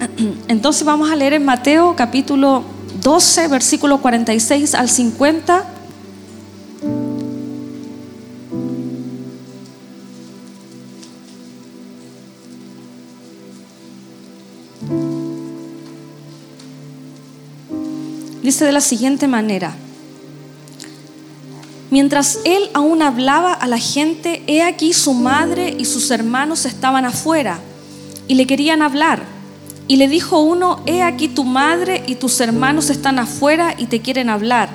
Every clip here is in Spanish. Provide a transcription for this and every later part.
Entonces vamos a leer en Mateo capítulo 12, versículo 46 al 50. Dice de la siguiente manera. Mientras él aún hablaba a la gente, he aquí su madre y sus hermanos estaban afuera y le querían hablar. Y le dijo uno, he aquí tu madre y tus hermanos están afuera y te quieren hablar.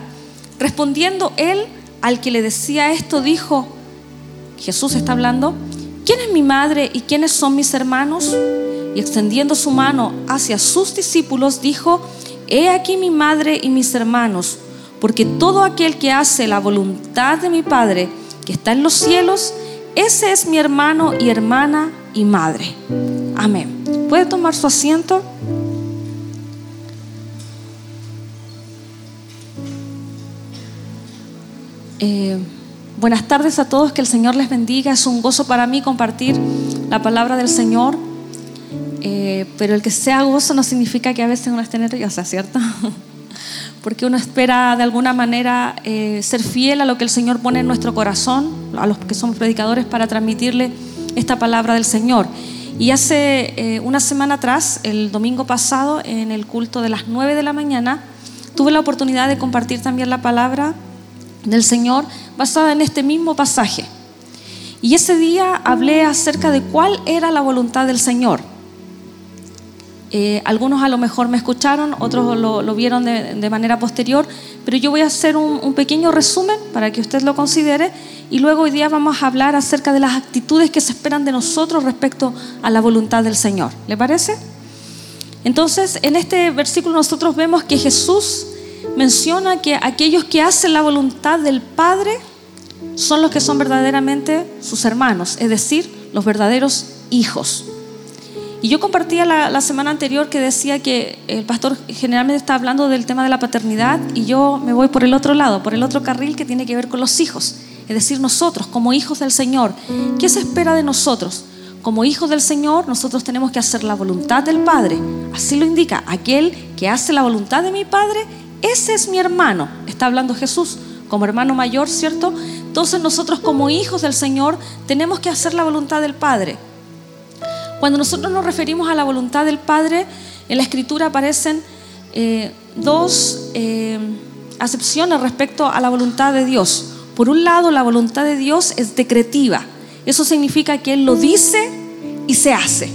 Respondiendo él al que le decía esto, dijo, Jesús está hablando, ¿quién es mi madre y quiénes son mis hermanos? Y extendiendo su mano hacia sus discípulos, dijo, he aquí mi madre y mis hermanos porque todo aquel que hace la voluntad de mi Padre que está en los cielos, ese es mi hermano y hermana y madre. Amén. ¿Puede tomar su asiento? Eh, buenas tardes a todos, que el Señor les bendiga. Es un gozo para mí compartir la palabra del Señor. Eh, pero el que sea gozo no significa que a veces uno esté nerviosa, ¿cierto? porque uno espera de alguna manera eh, ser fiel a lo que el Señor pone en nuestro corazón, a los que somos predicadores, para transmitirle esta palabra del Señor. Y hace eh, una semana atrás, el domingo pasado, en el culto de las 9 de la mañana, tuve la oportunidad de compartir también la palabra del Señor basada en este mismo pasaje. Y ese día hablé acerca de cuál era la voluntad del Señor. Eh, algunos a lo mejor me escucharon, otros lo, vieron de, manera posterior, pero yo voy a hacer un, pequeño resumen para que usted lo considere y luego hoy día vamos a hablar acerca de las actitudes que se esperan de nosotros respecto a la voluntad del Señor. ¿Le parece? Entonces, en este versículo nosotros vemos que Jesús menciona que aquellos que hacen la voluntad del Padre son los que son verdaderamente sus hermanos, es decir, los verdaderos hijos. Y yo compartía la, semana anterior que decía que el pastor generalmente está hablando del tema de la paternidad y yo me voy por el otro lado, por el otro carril que tiene que ver con los hijos. Es decir, nosotros como hijos del Señor, ¿qué se espera de nosotros? Como hijos del Señor, nosotros tenemos que hacer la voluntad del Padre. Así lo indica, aquel que hace la voluntad de mi Padre, ese es mi hermano. Está hablando Jesús como hermano mayor, ¿cierto? Entonces nosotros como hijos del Señor tenemos que hacer la voluntad del Padre. Cuando nosotros nos referimos a la voluntad del Padre, en la Escritura aparecen eh, dos eh, acepciones respecto a la voluntad de Dios. Por un lado, la voluntad de Dios es decretiva. Eso significa que Él lo dice y se hace.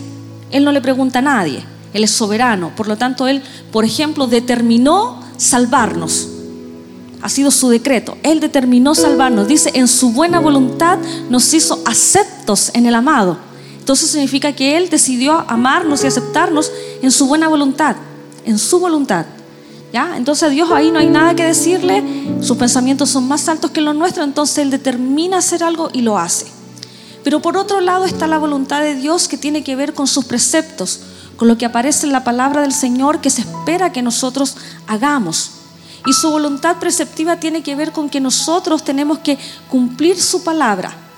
Él no le pregunta a nadie. Él es soberano. Por lo tanto, Él, por ejemplo, determinó salvarnos. Ha sido su decreto. Él determinó salvarnos. Dice, en su buena voluntad nos hizo aceptos en el amado. Entonces significa que Él decidió amarnos y aceptarnos en su buena voluntad, en su voluntad. ¿Ya? Entonces a Dios ahí no hay nada que decirle, sus pensamientos son más altos que los nuestros, entonces Él determina hacer algo y lo hace. Pero por otro lado está la voluntad de Dios que tiene que ver con sus preceptos, con lo que aparece en la palabra del Señor que se espera que nosotros hagamos. Y su voluntad preceptiva tiene que ver con que nosotros tenemos que cumplir su palabra.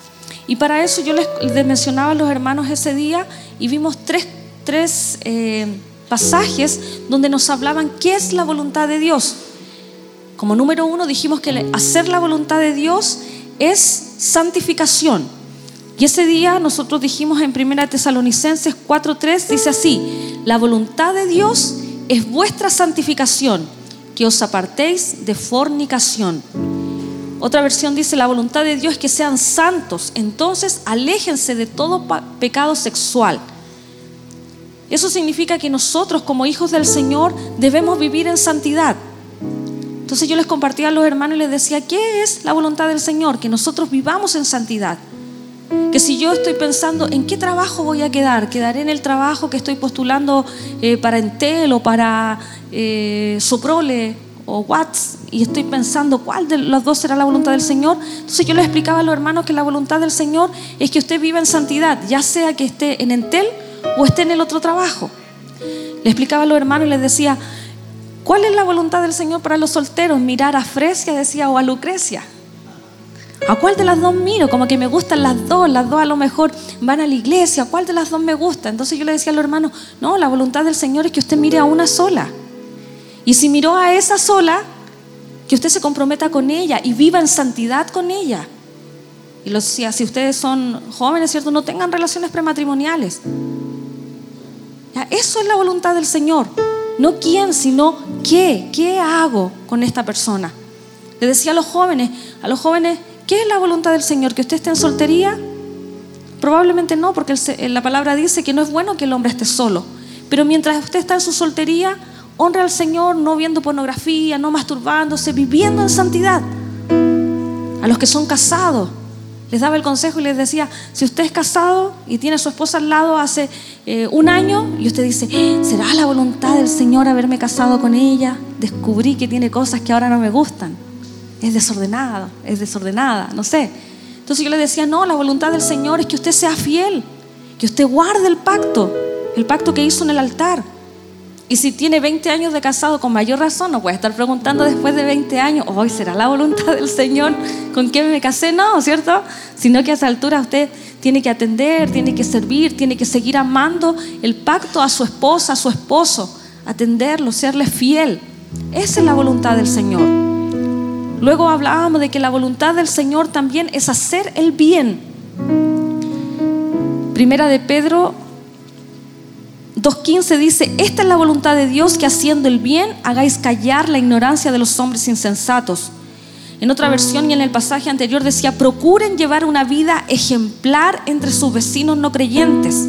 Y para eso yo les, mencionaba a los hermanos ese día y vimos tres, tres eh, pasajes donde nos hablaban qué es la voluntad de Dios. Como número uno dijimos que hacer la voluntad de Dios es santificación. Y ese día nosotros dijimos en 1 Tesalonicenses 4:3 dice así, la voluntad de Dios es vuestra santificación, que os apartéis de fornicación. Otra versión dice, la voluntad de Dios es que sean santos, entonces aléjense de todo pecado sexual. Eso significa que nosotros como hijos del Señor debemos vivir en santidad. Entonces yo les compartía a los hermanos y les decía, ¿qué es la voluntad del Señor? Que nosotros vivamos en santidad. Que si yo estoy pensando en qué trabajo voy a quedar, quedaré en el trabajo que estoy postulando eh, para Entel o para eh, Soprole o Watts y estoy pensando cuál de los dos será la voluntad del Señor. Entonces yo le explicaba a los hermanos que la voluntad del Señor es que usted viva en santidad, ya sea que esté en Entel o esté en el otro trabajo. Le explicaba a los hermanos y les decía, ¿cuál es la voluntad del Señor para los solteros? Mirar a Fresia, decía, o a Lucrecia. ¿A cuál de las dos miro? Como que me gustan las dos, las dos a lo mejor van a la iglesia, ¿a cuál de las dos me gusta? Entonces yo le decía a los hermanos, no, la voluntad del Señor es que usted mire a una sola. Y si miró a esa sola, que usted se comprometa con ella y viva en santidad con ella. Y los, si, si ustedes son jóvenes, ¿cierto? No tengan relaciones prematrimoniales. eso es la voluntad del Señor. No quién, sino qué. ¿Qué hago con esta persona? Le decía a los jóvenes, a los jóvenes, ¿qué es la voluntad del Señor? ¿Que usted esté en soltería? Probablemente no, porque la palabra dice que no es bueno que el hombre esté solo. Pero mientras usted está en su soltería, honra al Señor no viendo pornografía, no masturbándose, viviendo en santidad. A los que son casados, les daba el consejo y les decía, si usted es casado y tiene a su esposa al lado hace eh, un año y usted dice, ¿será la voluntad del Señor haberme casado con ella? Descubrí que tiene cosas que ahora no me gustan. Es desordenado, es desordenada, no sé. Entonces yo le decía, no, la voluntad del Señor es que usted sea fiel, que usted guarde el pacto, el pacto que hizo en el altar. Y si tiene 20 años de casado, con mayor razón, no puede estar preguntando después de 20 años, hoy será la voluntad del Señor con quién me casé, no, ¿cierto? Sino que a esa altura usted tiene que atender, tiene que servir, tiene que seguir amando el pacto a su esposa, a su esposo, atenderlo, serle fiel. Esa es la voluntad del Señor. Luego hablábamos de que la voluntad del Señor también es hacer el bien. Primera de Pedro 2.15 dice, esta es la voluntad de Dios que haciendo el bien hagáis callar la ignorancia de los hombres insensatos. En otra versión y en el pasaje anterior decía, procuren llevar una vida ejemplar entre sus vecinos no creyentes.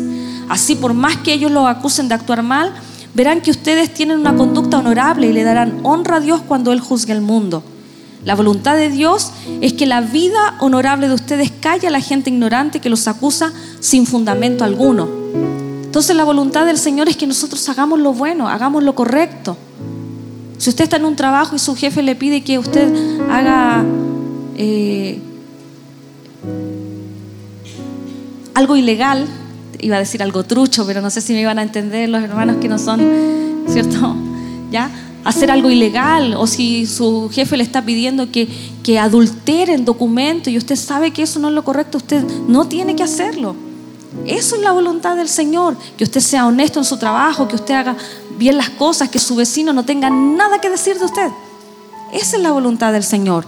Así, por más que ellos los acusen de actuar mal, verán que ustedes tienen una conducta honorable y le darán honra a Dios cuando Él juzgue el mundo. La voluntad de Dios es que la vida honorable de ustedes calle a la gente ignorante que los acusa sin fundamento alguno. Entonces la voluntad del Señor es que nosotros hagamos lo bueno, hagamos lo correcto. Si usted está en un trabajo y su jefe le pide que usted haga eh, algo ilegal, iba a decir algo trucho, pero no sé si me iban a entender los hermanos que no son, ¿cierto? ¿Ya? Hacer algo ilegal, o si su jefe le está pidiendo que, que adultere el documento y usted sabe que eso no es lo correcto, usted no tiene que hacerlo. Eso es la voluntad del Señor, que usted sea honesto en su trabajo, que usted haga bien las cosas, que su vecino no tenga nada que decir de usted. Esa es la voluntad del Señor.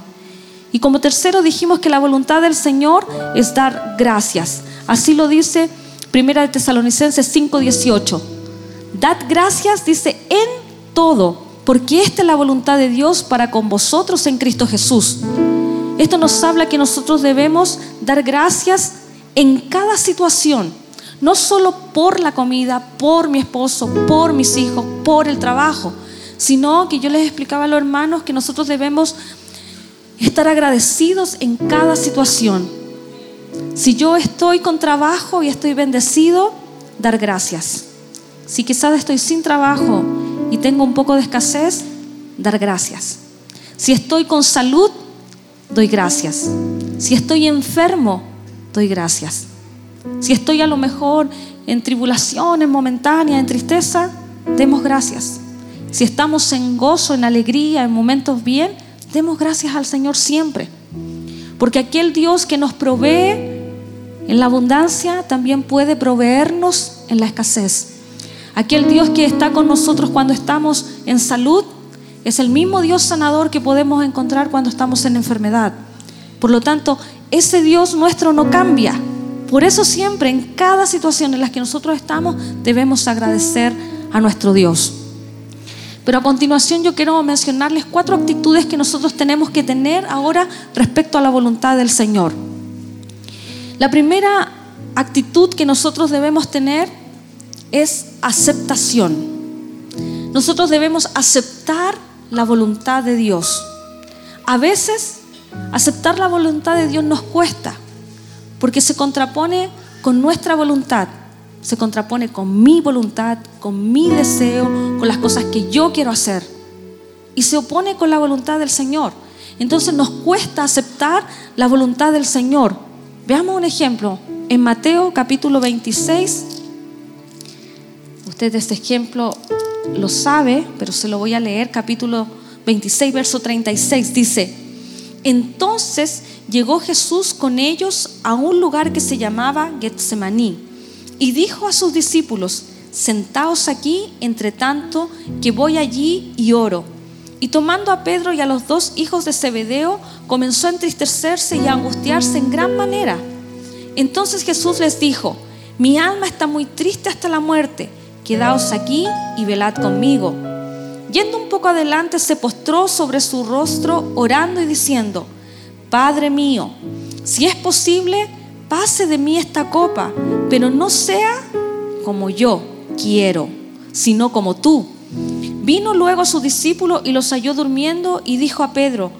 Y como tercero dijimos que la voluntad del Señor es dar gracias. Así lo dice Primera de Tesalonicenses 5:18. Dad gracias, dice, en todo, porque esta es la voluntad de Dios para con vosotros en Cristo Jesús. Esto nos habla que nosotros debemos dar gracias en cada situación, no solo por la comida, por mi esposo, por mis hijos, por el trabajo, sino que yo les explicaba a los hermanos que nosotros debemos estar agradecidos en cada situación. Si yo estoy con trabajo y estoy bendecido, dar gracias. Si quizás estoy sin trabajo y tengo un poco de escasez, dar gracias. Si estoy con salud, doy gracias. Si estoy enfermo, doy gracias. Si estoy a lo mejor en tribulaciones momentáneas, en tristeza, demos gracias. Si estamos en gozo, en alegría, en momentos bien, demos gracias al Señor siempre. Porque aquel Dios que nos provee en la abundancia también puede proveernos en la escasez. Aquel Dios que está con nosotros cuando estamos en salud es el mismo Dios sanador que podemos encontrar cuando estamos en enfermedad. Por lo tanto, ese Dios nuestro no cambia. Por eso siempre, en cada situación en la que nosotros estamos, debemos agradecer a nuestro Dios. Pero a continuación yo quiero mencionarles cuatro actitudes que nosotros tenemos que tener ahora respecto a la voluntad del Señor. La primera actitud que nosotros debemos tener es aceptación. Nosotros debemos aceptar la voluntad de Dios. A veces Aceptar la voluntad de Dios nos cuesta, porque se contrapone con nuestra voluntad, se contrapone con mi voluntad, con mi deseo, con las cosas que yo quiero hacer, y se opone con la voluntad del Señor. Entonces nos cuesta aceptar la voluntad del Señor. Veamos un ejemplo. En Mateo capítulo 26, usted este ejemplo lo sabe, pero se lo voy a leer, capítulo 26, verso 36, dice, entonces llegó Jesús con ellos a un lugar que se llamaba Getsemaní y dijo a sus discípulos, sentaos aquí entre tanto que voy allí y oro. Y tomando a Pedro y a los dos hijos de Zebedeo, comenzó a entristecerse y a angustiarse en gran manera. Entonces Jesús les dijo, mi alma está muy triste hasta la muerte, quedaos aquí y velad conmigo. Yendo un poco adelante, se postró sobre su rostro, orando y diciendo, Padre mío, si es posible, pase de mí esta copa, pero no sea como yo quiero, sino como tú. Vino luego a sus discípulos y los halló durmiendo y dijo a Pedro,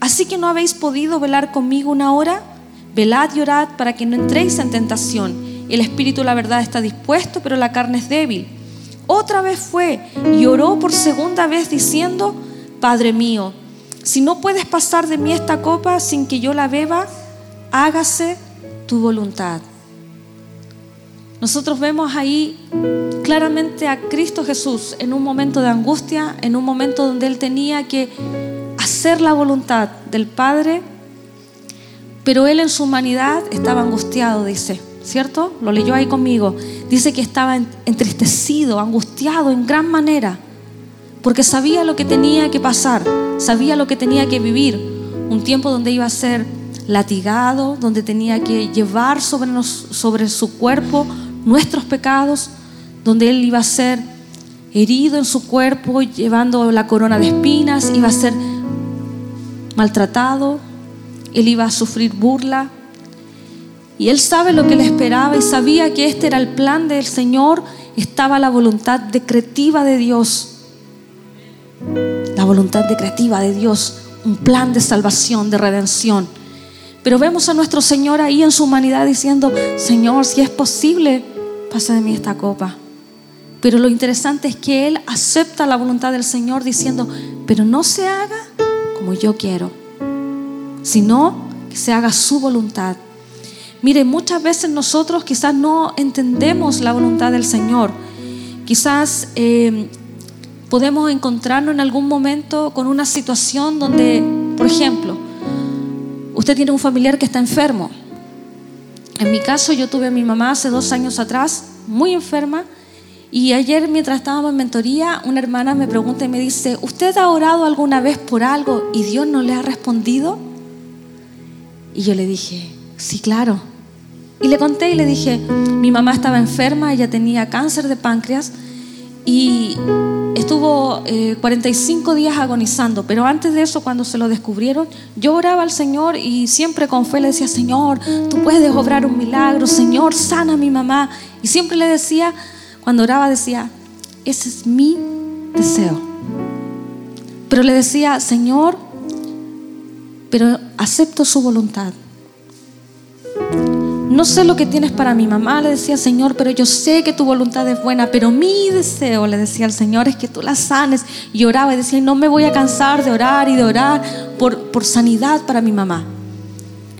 ¿así que no habéis podido velar conmigo una hora? Velad y orad para que no entréis en tentación. El espíritu, la verdad, está dispuesto, pero la carne es débil. Otra vez fue y oró por segunda vez diciendo, Padre mío, si no puedes pasar de mí esta copa sin que yo la beba, hágase tu voluntad. Nosotros vemos ahí claramente a Cristo Jesús en un momento de angustia, en un momento donde Él tenía que hacer la voluntad del Padre, pero Él en su humanidad estaba angustiado, dice, ¿cierto? Lo leyó ahí conmigo. Dice que estaba entristecido, angustiado en gran manera, porque sabía lo que tenía que pasar sabía lo que tenía que vivir, un tiempo donde iba a ser latigado, donde tenía que llevar sobre, su cuerpo nuestros pecados, donde él iba a ser herido en su cuerpo, llevando la corona de espinas, iba a ser maltratado, él iba a sufrir burla. Y él sabe lo que le esperaba y sabía que este era el plan del Señor, estaba la voluntad decretiva de Dios la voluntad decretiva de Dios, un plan de salvación, de redención. Pero vemos a nuestro Señor ahí en su humanidad diciendo, Señor, si es posible, pasa de mí esta copa. Pero lo interesante es que Él acepta la voluntad del Señor diciendo, pero no se haga como yo quiero, sino que se haga su voluntad. Mire, muchas veces nosotros quizás no entendemos la voluntad del Señor. Quizás eh, podemos encontrarnos en algún momento con una situación donde, por ejemplo, usted tiene un familiar que está enfermo. En mi caso, yo tuve a mi mamá hace dos años atrás, muy enferma, y ayer mientras estábamos en mentoría, una hermana me pregunta y me dice, ¿usted ha orado alguna vez por algo y Dios no le ha respondido? Y yo le dije, sí, claro. Y le conté y le dije, mi mamá estaba enferma, ella tenía cáncer de páncreas y estuvo 45 eh, días agonizando, pero antes de eso, cuando se lo descubrieron, yo oraba al Señor y siempre con fe le decía, Señor, tú puedes obrar un milagro, Señor, sana a mi mamá. Y siempre le decía, cuando oraba, decía, ese es mi deseo. Pero le decía, Señor, pero acepto su voluntad. No sé lo que tienes para mi mamá, le decía Señor, pero yo sé que tu voluntad es buena, pero mi deseo, le decía al Señor, es que tú la sanes. Y oraba y decía, no me voy a cansar de orar y de orar por, por sanidad para mi mamá.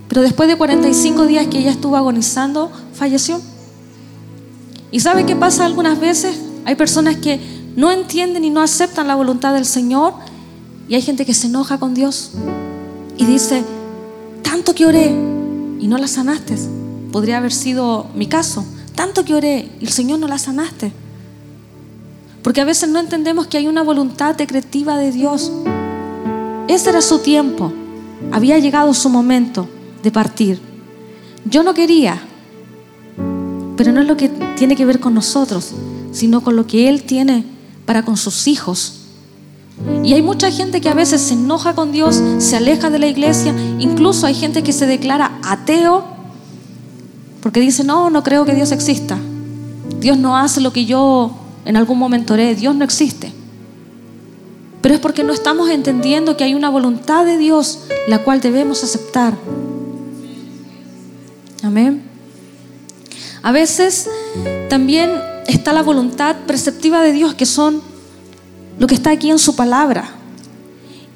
Pero después de 45 días que ella estuvo agonizando, falleció. ¿Y sabe qué pasa algunas veces? Hay personas que no entienden y no aceptan la voluntad del Señor y hay gente que se enoja con Dios y dice, tanto que oré y no la sanaste. Podría haber sido mi caso. Tanto que oré y el Señor no la sanaste. Porque a veces no entendemos que hay una voluntad decretiva de Dios. Ese era su tiempo. Había llegado su momento de partir. Yo no quería, pero no es lo que tiene que ver con nosotros, sino con lo que Él tiene para con sus hijos. Y hay mucha gente que a veces se enoja con Dios, se aleja de la iglesia, incluso hay gente que se declara ateo porque dice, no, no creo que Dios exista. Dios no hace lo que yo en algún momento haré. Dios no existe. Pero es porque no estamos entendiendo que hay una voluntad de Dios la cual debemos aceptar. Amén. A veces también está la voluntad perceptiva de Dios, que son lo que está aquí en su palabra.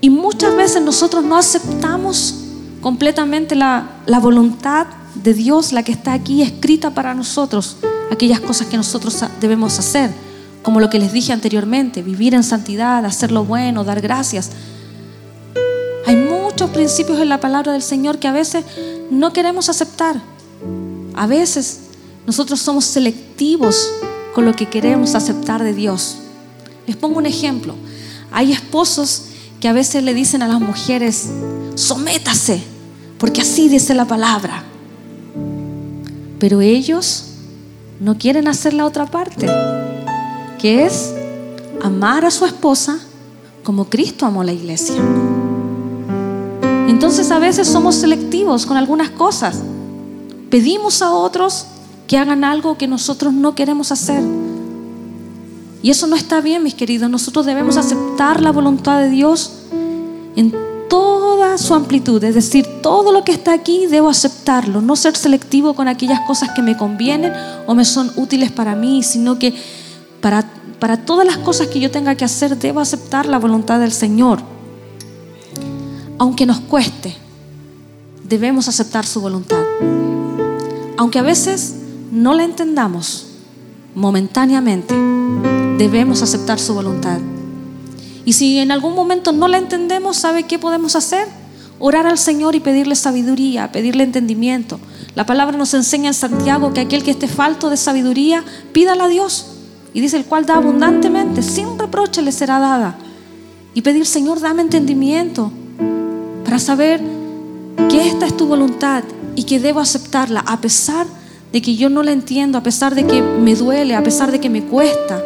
Y muchas veces nosotros no aceptamos completamente la, la voluntad de Dios la que está aquí escrita para nosotros, aquellas cosas que nosotros debemos hacer, como lo que les dije anteriormente, vivir en santidad, hacer lo bueno, dar gracias. Hay muchos principios en la palabra del Señor que a veces no queremos aceptar. A veces nosotros somos selectivos con lo que queremos aceptar de Dios. Les pongo un ejemplo. Hay esposos que a veces le dicen a las mujeres, sométase, porque así dice la palabra. Pero ellos no quieren hacer la otra parte, que es amar a su esposa como Cristo amó la iglesia. Entonces a veces somos selectivos con algunas cosas. Pedimos a otros que hagan algo que nosotros no queremos hacer. Y eso no está bien, mis queridos. Nosotros debemos aceptar la voluntad de Dios en toda su amplitud. Es decir, todo lo que está aquí debo aceptarlo. No ser selectivo con aquellas cosas que me convienen o me son útiles para mí, sino que para, para todas las cosas que yo tenga que hacer debo aceptar la voluntad del Señor. Aunque nos cueste, debemos aceptar su voluntad. Aunque a veces no la entendamos momentáneamente, debemos aceptar su voluntad. Y si en algún momento no la entendemos, ¿sabe qué podemos hacer? Orar al Señor y pedirle sabiduría, pedirle entendimiento. La palabra nos enseña en Santiago que aquel que esté falto de sabiduría, pídala a Dios. Y dice, el cual da abundantemente, sin reproche le será dada. Y pedir, Señor, dame entendimiento para saber que esta es tu voluntad y que debo aceptarla a pesar de que yo no la entiendo, a pesar de que me duele, a pesar de que me cuesta.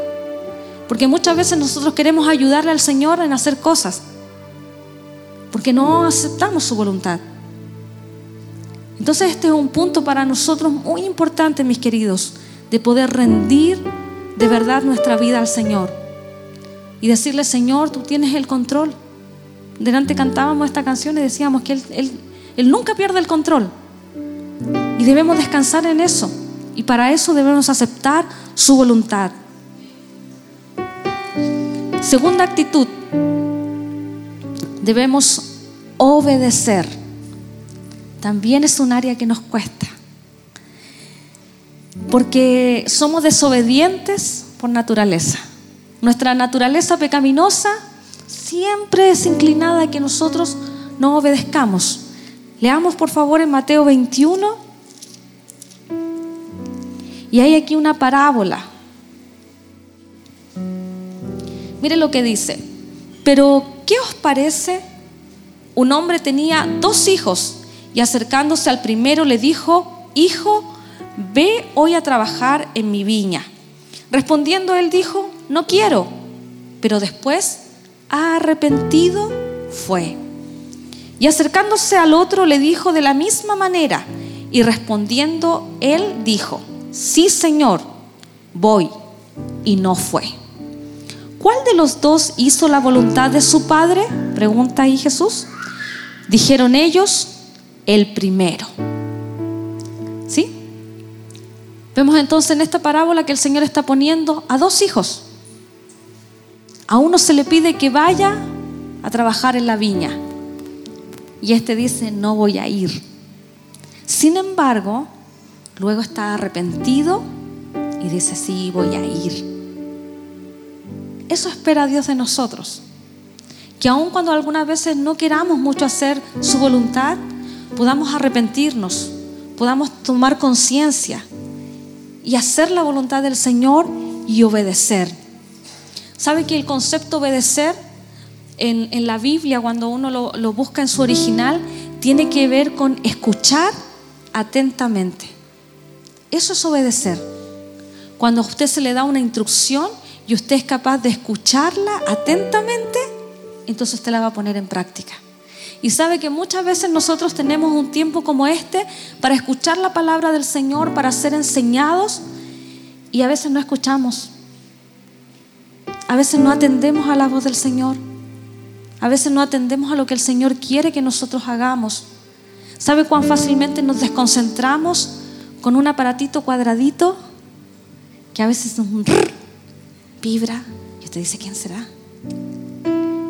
Porque muchas veces nosotros queremos ayudarle al Señor en hacer cosas, porque no aceptamos su voluntad. Entonces este es un punto para nosotros muy importante, mis queridos, de poder rendir de verdad nuestra vida al Señor y decirle, Señor, tú tienes el control. Delante cantábamos esta canción y decíamos que Él, él nunca pierde el control. Y debemos descansar en eso. Y para eso debemos aceptar su voluntad. Segunda actitud, debemos obedecer. También es un área que nos cuesta. Porque somos desobedientes por naturaleza. Nuestra naturaleza pecaminosa siempre es inclinada a que nosotros no obedezcamos. Leamos por favor en Mateo 21. Y hay aquí una parábola. Mire lo que dice. Pero, ¿qué os parece? Un hombre tenía dos hijos y acercándose al primero le dijo, Hijo, ve hoy a trabajar en mi viña. Respondiendo él dijo, No quiero. Pero después arrepentido fue. Y acercándose al otro le dijo de la misma manera. Y respondiendo él dijo, sí Señor, voy. Y no fue. ¿Cuál de los dos hizo la voluntad de su padre? Pregunta ahí Jesús. Dijeron ellos, el primero. ¿Sí? Vemos entonces en esta parábola que el Señor está poniendo a dos hijos. A uno se le pide que vaya a trabajar en la viña. Y este dice, no voy a ir. Sin embargo, luego está arrepentido y dice, sí, voy a ir. Eso espera Dios de nosotros. Que aun cuando algunas veces no queramos mucho hacer su voluntad, podamos arrepentirnos, podamos tomar conciencia y hacer la voluntad del Señor y obedecer. ¿Sabe que el concepto obedecer en, la Biblia, cuando uno lo, lo busca en su original, tiene que ver con escuchar atentamente? Eso es obedecer. Cuando a usted se le da una instrucción y usted es capaz de escucharla atentamente, entonces usted la va a poner en práctica. Y sabe que muchas veces nosotros tenemos un tiempo como este para escuchar la palabra del Señor, para ser enseñados, y a veces no escuchamos. A veces no atendemos a la voz del Señor. A veces no atendemos a lo que el Señor quiere que nosotros hagamos. ¿Sabe cuán fácilmente nos desconcentramos con un aparatito cuadradito que a veces nos vibra y usted dice, ¿quién será?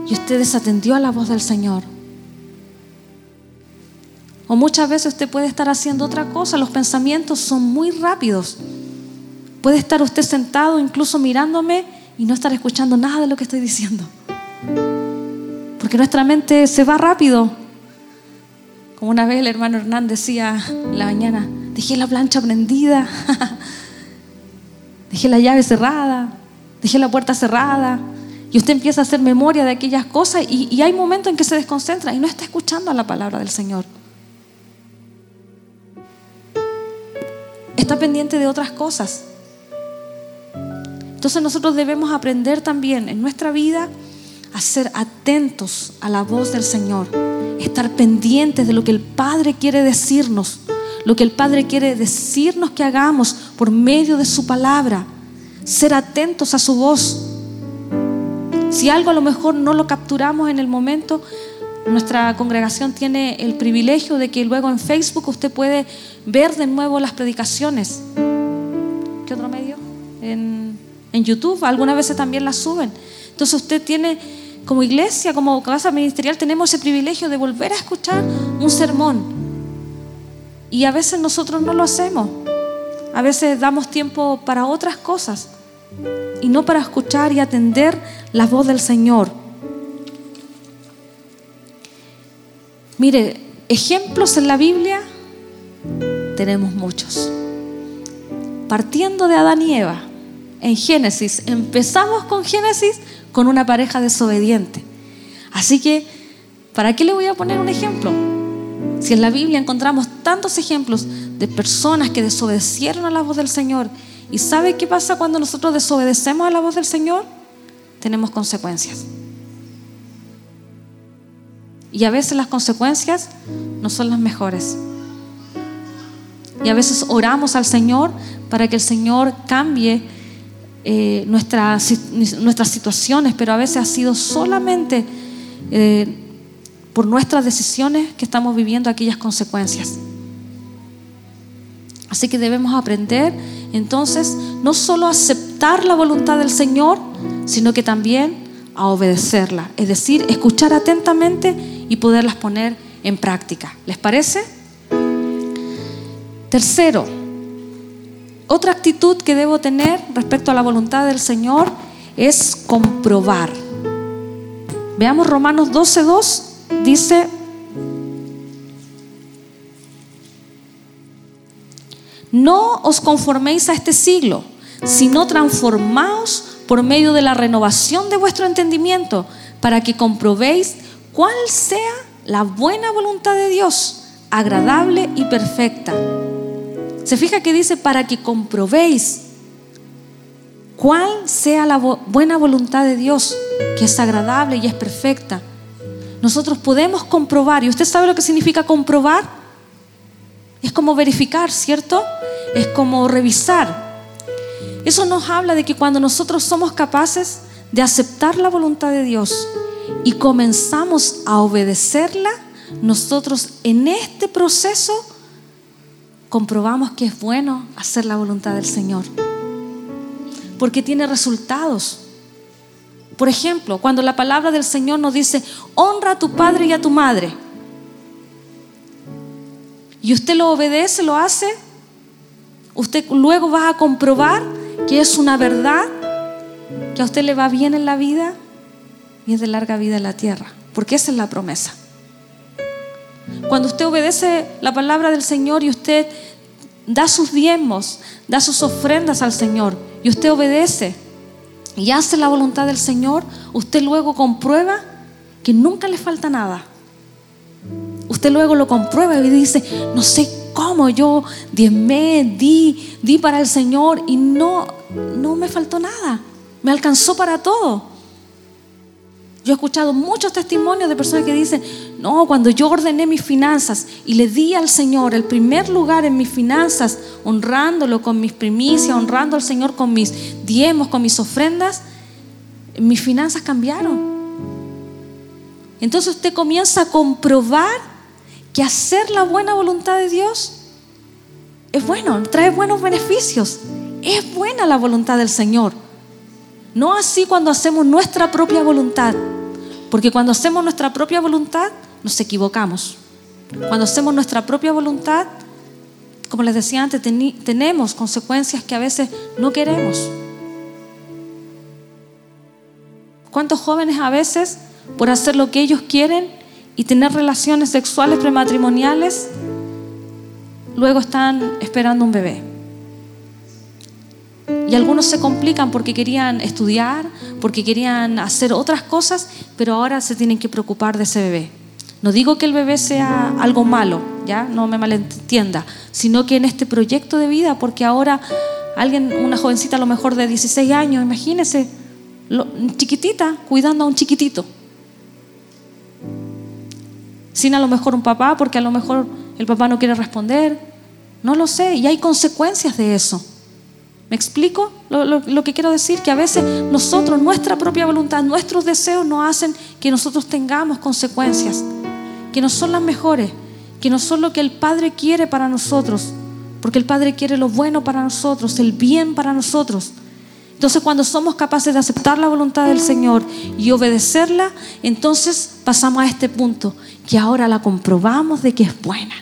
Y usted desatendió a la voz del Señor. O muchas veces usted puede estar haciendo otra cosa, los pensamientos son muy rápidos. Puede estar usted sentado incluso mirándome y no estar escuchando nada de lo que estoy diciendo. Porque nuestra mente se va rápido Como una vez el hermano Hernán decía en la mañana, dejé la plancha prendida, dejé la llave cerrada, dejé la puerta cerrada. Y usted empieza a hacer memoria de aquellas cosas y, y hay momentos en que se desconcentra y no está escuchando la palabra del Señor. Está pendiente de otras cosas. Entonces nosotros debemos aprender también en nuestra vida a ser atentos a la voz del Señor, estar pendientes de lo que el Padre quiere decirnos, lo que el Padre quiere decirnos que hagamos por medio de su palabra, ser atentos a su voz. Si algo a lo mejor no lo capturamos en el momento, nuestra congregación tiene el privilegio de que luego en Facebook usted puede ver de nuevo las predicaciones. ¿Qué otro medio? En, en YouTube, algunas veces también las suben. Entonces usted tiene como iglesia, como casa ministerial, tenemos ese privilegio de volver a escuchar un sermón. Y a veces nosotros no lo hacemos. A veces damos tiempo para otras cosas y no para escuchar y atender la voz del Señor. Mire, ejemplos en la Biblia tenemos muchos. Partiendo de Adán y Eva, en Génesis, empezamos con Génesis con una pareja desobediente. Así que, ¿para qué le voy a poner un ejemplo? Si en la Biblia encontramos tantos ejemplos de personas que desobedecieron a la voz del Señor, ¿y sabe qué pasa cuando nosotros desobedecemos a la voz del Señor? Tenemos consecuencias. Y a veces las consecuencias no son las mejores. Y a veces oramos al Señor para que el Señor cambie eh, nuestras, situaciones, pero a veces ha sido solamente eh, por nuestras decisiones que estamos viviendo aquellas consecuencias. Así que debemos aprender entonces no solo a aceptar la voluntad del Señor, sino que también a obedecerla, es decir, escuchar atentamente y poderlas poner en práctica. ¿Les parece? Tercero, otra actitud que debo tener respecto a la voluntad del Señor es comprobar. Veamos Romanos 12.2, dice, no os conforméis a este siglo, sino transformaos por medio de la renovación de vuestro entendimiento, para que comprobéis cuál sea la buena voluntad de Dios, agradable y perfecta. Se fija que dice para que comprobéis cuál sea la buena voluntad de Dios, que es agradable y es perfecta. Nosotros podemos comprobar, y usted sabe lo que significa comprobar. Es como verificar, ¿cierto? Es como revisar. Eso nos habla de que cuando nosotros somos capaces de aceptar la voluntad de Dios y comenzamos a obedecerla, nosotros en este proceso comprobamos que es bueno hacer la voluntad del Señor. Porque tiene resultados. Por ejemplo, cuando la palabra del Señor nos dice, honra a tu padre y a tu madre. Y usted lo obedece, lo hace, usted luego va a comprobar que es una verdad, que a usted le va bien en la vida y es de larga vida en la tierra. Porque esa es la promesa. Cuando usted obedece la palabra del Señor y usted da sus diezmos, da sus ofrendas al Señor y usted obedece y hace la voluntad del Señor, usted luego comprueba que nunca le falta nada. Usted luego lo comprueba y dice, no sé cómo yo diezmé, di, di para el Señor y no, no me faltó nada. Me alcanzó para todo. Yo he escuchado muchos testimonios de personas que dicen, no, cuando yo ordené mis finanzas y le di al Señor el primer lugar en mis finanzas, honrándolo con mis primicias, honrando al Señor con mis diezmos, con mis ofrendas, mis finanzas cambiaron. Entonces usted comienza a comprobar que hacer la buena voluntad de Dios es bueno, trae buenos beneficios. Es buena la voluntad del Señor. No así cuando hacemos nuestra propia voluntad. Porque cuando hacemos nuestra propia voluntad, nos equivocamos. Cuando hacemos nuestra propia voluntad, como les decía antes, tenemos consecuencias que a veces no queremos. ¿Cuántos jóvenes a veces, por hacer lo que ellos quieren, y tener relaciones sexuales prematrimoniales, luego están esperando un bebé. Y algunos se complican porque querían estudiar, porque querían hacer otras cosas, pero ahora se tienen que preocupar de ese bebé. No digo que el bebé sea algo malo, ya, no me malentienda, sino que en este proyecto de vida, porque ahora alguien, una jovencita a lo mejor de 16 años, imagínese, chiquitita, cuidando a un chiquitito. Sin a lo mejor un papá, porque a lo mejor el papá no quiere responder. No lo sé, y hay consecuencias de eso. ¿Me explico lo, lo, que quiero decir? Que a veces nosotros, nuestra propia voluntad, nuestros deseos nos hacen que nosotros tengamos consecuencias, que no son las mejores, que no son lo que el Padre quiere para nosotros, porque el Padre quiere lo bueno para nosotros, el bien para nosotros. Entonces cuando somos capaces de aceptar la voluntad del Señor y obedecerla, entonces pasamos a este punto, que ahora la comprobamos de que es buena.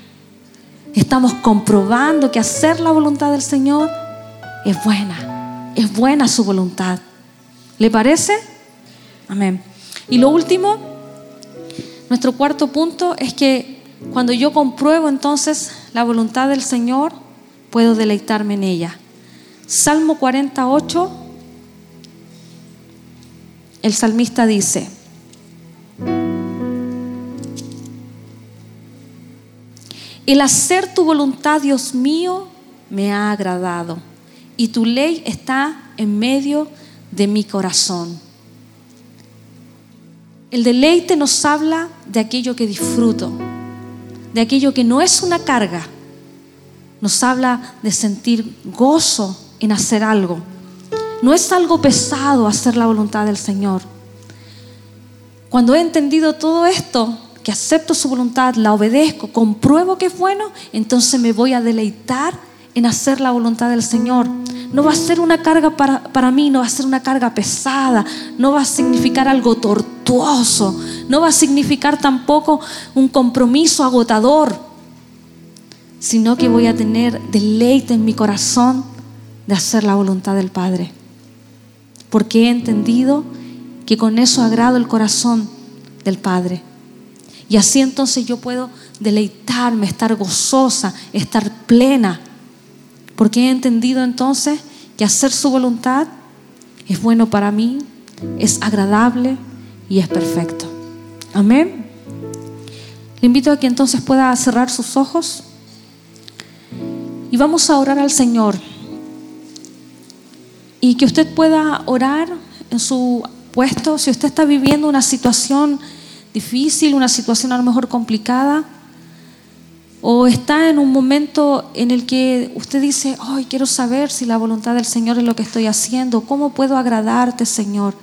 Estamos comprobando que hacer la voluntad del Señor es buena, es buena su voluntad. ¿Le parece? Amén. Y lo último, nuestro cuarto punto es que cuando yo compruebo entonces la voluntad del Señor, puedo deleitarme en ella. Salmo 48, el salmista dice, el hacer tu voluntad, Dios mío, me ha agradado y tu ley está en medio de mi corazón. El deleite nos habla de aquello que disfruto, de aquello que no es una carga. Nos habla de sentir gozo en hacer algo. No es algo pesado hacer la voluntad del Señor. Cuando he entendido todo esto, que acepto su voluntad, la obedezco, compruebo que es bueno, entonces me voy a deleitar en hacer la voluntad del Señor. No va a ser una carga para, para, mí, no va a ser una carga pesada, no va a significar algo tortuoso, no va a significar tampoco un compromiso agotador, sino que voy a tener deleite en mi corazón de hacer la voluntad del Padre. Porque he entendido que con eso agrado el corazón del Padre. Y así entonces yo puedo deleitarme, estar gozosa, estar plena. Porque he entendido entonces que hacer su voluntad es bueno para mí, es agradable y es perfecto. Amén. Le invito a que entonces pueda cerrar sus ojos y vamos a orar al Señor y que usted pueda orar en su puesto, si usted está viviendo una situación difícil, una situación a lo mejor complicada, o está en un momento en el que usted dice, ay, quiero saber si la voluntad del Señor es lo que estoy haciendo, cómo puedo agradarte, Señor.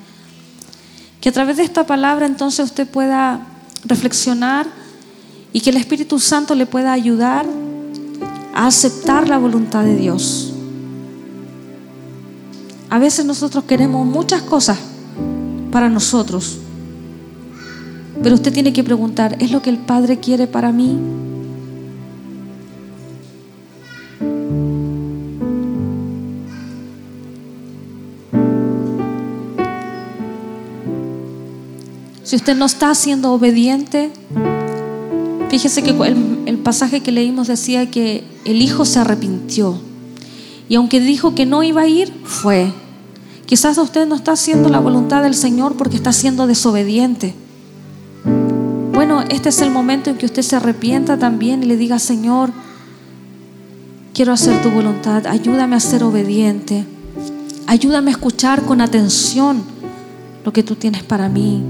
Que a través de esta palabra entonces usted pueda reflexionar y que el Espíritu Santo le pueda ayudar a aceptar la voluntad de Dios. A veces nosotros queremos muchas cosas para nosotros, pero usted tiene que preguntar, ¿es lo que el Padre quiere para mí? Si usted no está siendo obediente, fíjese que el, el, pasaje que leímos decía que el Hijo se arrepintió. Y aunque dijo que no iba a ir, fue. Quizás usted no está haciendo la voluntad del Señor porque está siendo desobediente. Bueno, este es el momento en que usted se arrepienta también y le diga, Señor, quiero hacer tu voluntad, ayúdame a ser obediente, ayúdame a escuchar con atención lo que tú tienes para mí.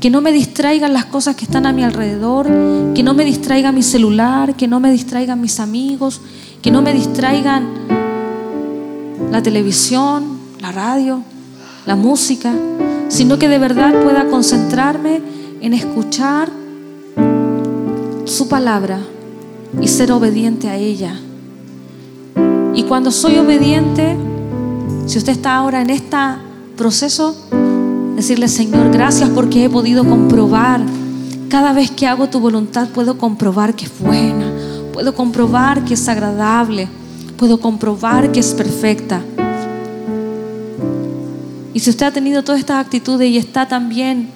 Que no me distraigan las cosas que están a mi alrededor, que no me distraiga mi celular, que no me distraigan mis amigos, que no me distraigan la televisión, la radio, la música, sino que de verdad pueda concentrarme en escuchar su palabra y ser obediente a ella. Y cuando soy obediente, si usted está ahora en este proceso, decirle, Señor, gracias porque he podido comprobar, cada vez que hago tu voluntad puedo comprobar que es buena, puedo comprobar que es agradable, puedo comprobar que es perfecta. Y si usted ha tenido todas estas actitudes y está también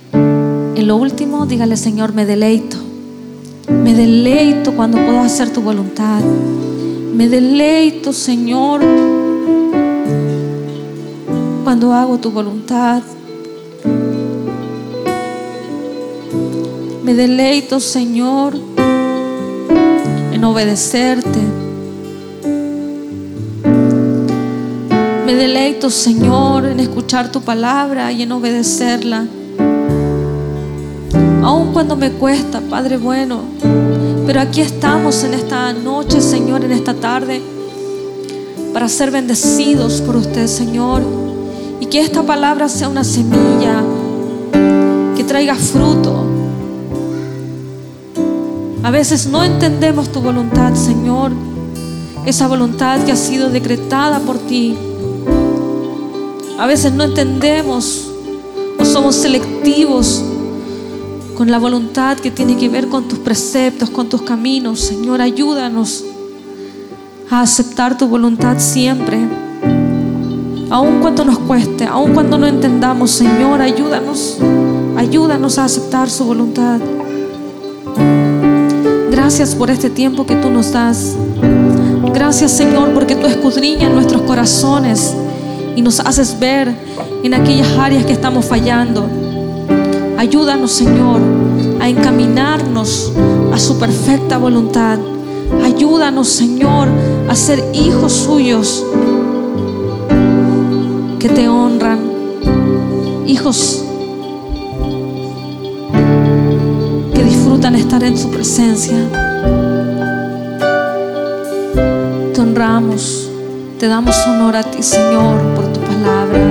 lo último, dígale Señor, me deleito. Me deleito cuando puedo hacer tu voluntad. Me deleito, Señor, cuando hago tu voluntad. Me deleito, Señor, en obedecerte. Me deleito, Señor, en escuchar tu palabra y en obedecerla. Aun cuando me cuesta, Padre bueno. Pero aquí estamos en esta noche, Señor, en esta tarde, para ser bendecidos por usted, Señor. Y que esta palabra sea una semilla que traiga fruto. A veces no entendemos tu voluntad, Señor. Esa voluntad que ha sido decretada por ti. A veces no entendemos o somos selectivos con la voluntad que tiene que ver con tus preceptos, con tus caminos. Señor, ayúdanos a aceptar tu voluntad siempre. Aun cuando nos cueste, aun cuando no entendamos, Señor, ayúdanos. Ayúdanos a aceptar su voluntad. Gracias por este tiempo que tú nos das. Gracias, Señor, porque tú escudriñas nuestros corazones y nos haces ver en aquellas áreas que estamos fallando. Ayúdanos, Señor, a encaminarnos a su perfecta voluntad. Ayúdanos, Señor, a ser hijos suyos que te honran. Hijos que disfrutan estar en su presencia. Te honramos, te damos honor a ti, Señor, por tu palabra.